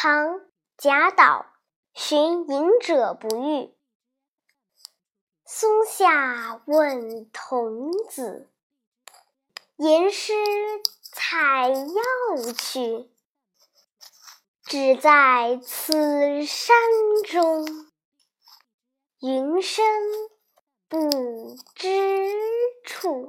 唐贾岛寻隐者不遇。松下问童子言师采药去只在此山中。云深不知处